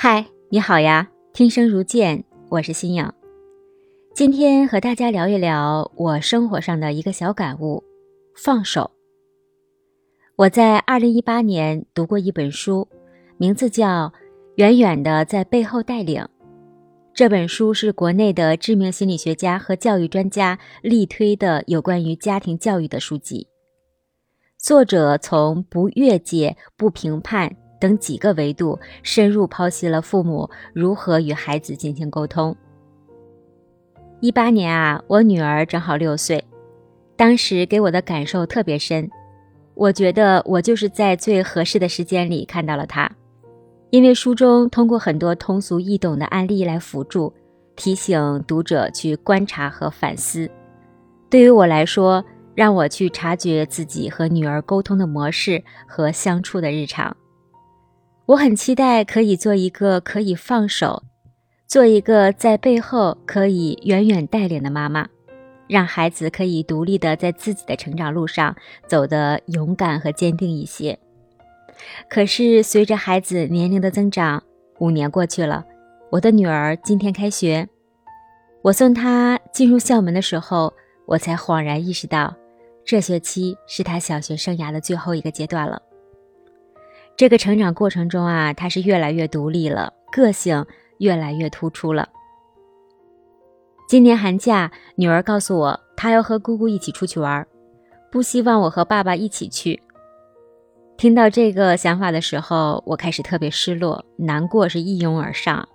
嗨，你好呀！听声如见，我是新颖。今天和大家聊一聊我生活上的一个小感悟：放手。我在二零一八年读过一本书，名字叫《远远的在背后带领》。这本书是国内的知名心理学家和教育专家力推的有关于家庭教育的书籍。作者从不越界、不评判。等几个维度深入剖析了父母如何与孩子进行沟通。一八年啊，我女儿正好六岁，当时给我的感受特别深。我觉得我就是在最合适的时间里看到了她，因为书中通过很多通俗易懂的案例来辅助，提醒读者去观察和反思。对于我来说，让我去察觉自己和女儿沟通的模式和相处的日常。我很期待可以做一个可以放手，做一个在背后可以远远带领的妈妈，让孩子可以独立的在自己的成长路上走得勇敢和坚定一些。可是随着孩子年龄的增长，五年过去了，我的女儿今天开学，我送她进入校门的时候，我才恍然意识到，这学期是她小学生涯的最后一个阶段了。这个成长过程中啊，他是越来越独立了，个性越来越突出了。今年寒假，女儿告诉我，她要和姑姑一起出去玩，不希望我和爸爸一起去。听到这个想法的时候，我开始特别失落，难过是一拥而上。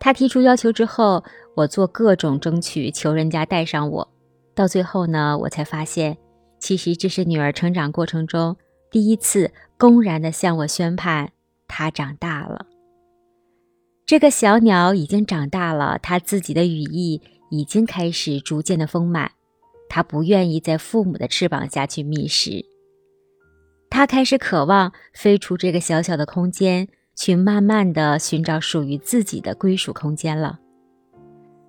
她提出要求之后，我做各种争取，求人家带上我。到最后呢，我才发现，其实这是女儿成长过程中。第一次公然的向我宣判，他长大了。这个小鸟已经长大了，它自己的羽翼已经开始逐渐的丰满，它不愿意在父母的翅膀下去觅食，它开始渴望飞出这个小小的空间，去慢慢的寻找属于自己的归属空间了。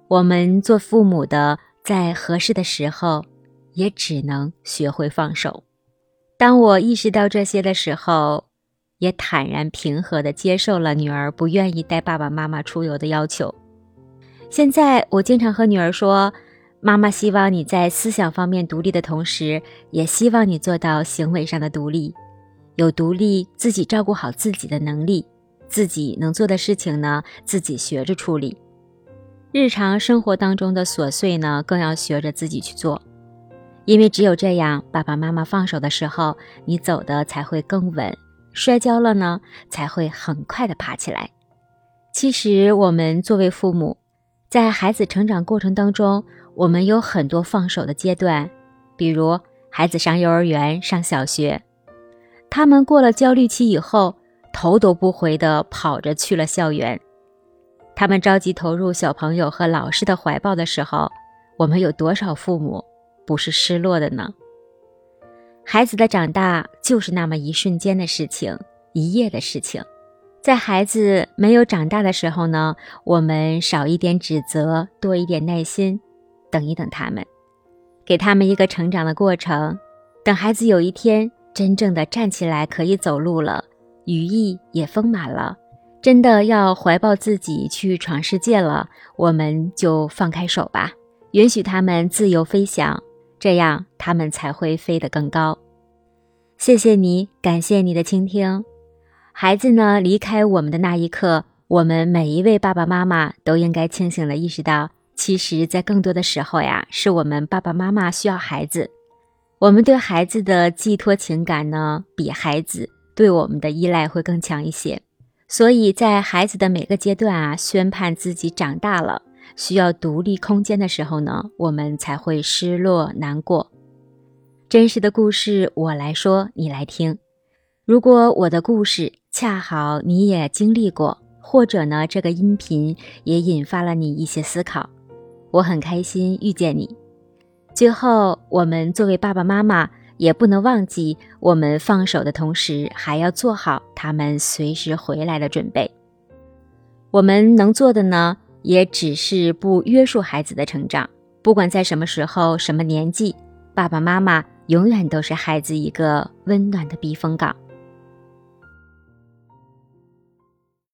我们做父母的，在合适的时候，也只能学会放手。当我意识到这些的时候，也坦然平和地接受了女儿不愿意带爸爸妈妈出游的要求。现在我经常和女儿说：“妈妈希望你在思想方面独立的同时，也希望你做到行为上的独立，有独立自己照顾好自己的能力，自己能做的事情呢，自己学着处理。日常生活当中的琐碎呢，更要学着自己去做。”因为只有这样，爸爸妈妈放手的时候，你走的才会更稳。摔跤了呢，才会很快的爬起来。其实，我们作为父母，在孩子成长过程当中，我们有很多放手的阶段。比如，孩子上幼儿园、上小学，他们过了焦虑期以后，头都不回的跑着去了校园。他们着急投入小朋友和老师的怀抱的时候，我们有多少父母？不是失落的呢。孩子的长大就是那么一瞬间的事情，一夜的事情。在孩子没有长大的时候呢，我们少一点指责，多一点耐心，等一等他们，给他们一个成长的过程。等孩子有一天真正的站起来可以走路了，羽翼也丰满了，真的要怀抱自己去闯世界了，我们就放开手吧，允许他们自由飞翔。这样，他们才会飞得更高。谢谢你，感谢你的倾听。孩子呢，离开我们的那一刻，我们每一位爸爸妈妈都应该清醒地意识到，其实，在更多的时候呀，是我们爸爸妈妈需要孩子。我们对孩子的寄托情感呢，比孩子对我们的依赖会更强一些。所以在孩子的每个阶段啊，宣判自己长大了。需要独立空间的时候呢，我们才会失落难过。真实的故事我来说，你来听。如果我的故事恰好你也经历过，或者呢，这个音频也引发了你一些思考，我很开心遇见你。最后，我们作为爸爸妈妈，也不能忘记，我们放手的同时，还要做好他们随时回来的准备。我们能做的呢？也只是不约束孩子的成长，不管在什么时候、什么年纪，爸爸妈妈永远都是孩子一个温暖的避风港。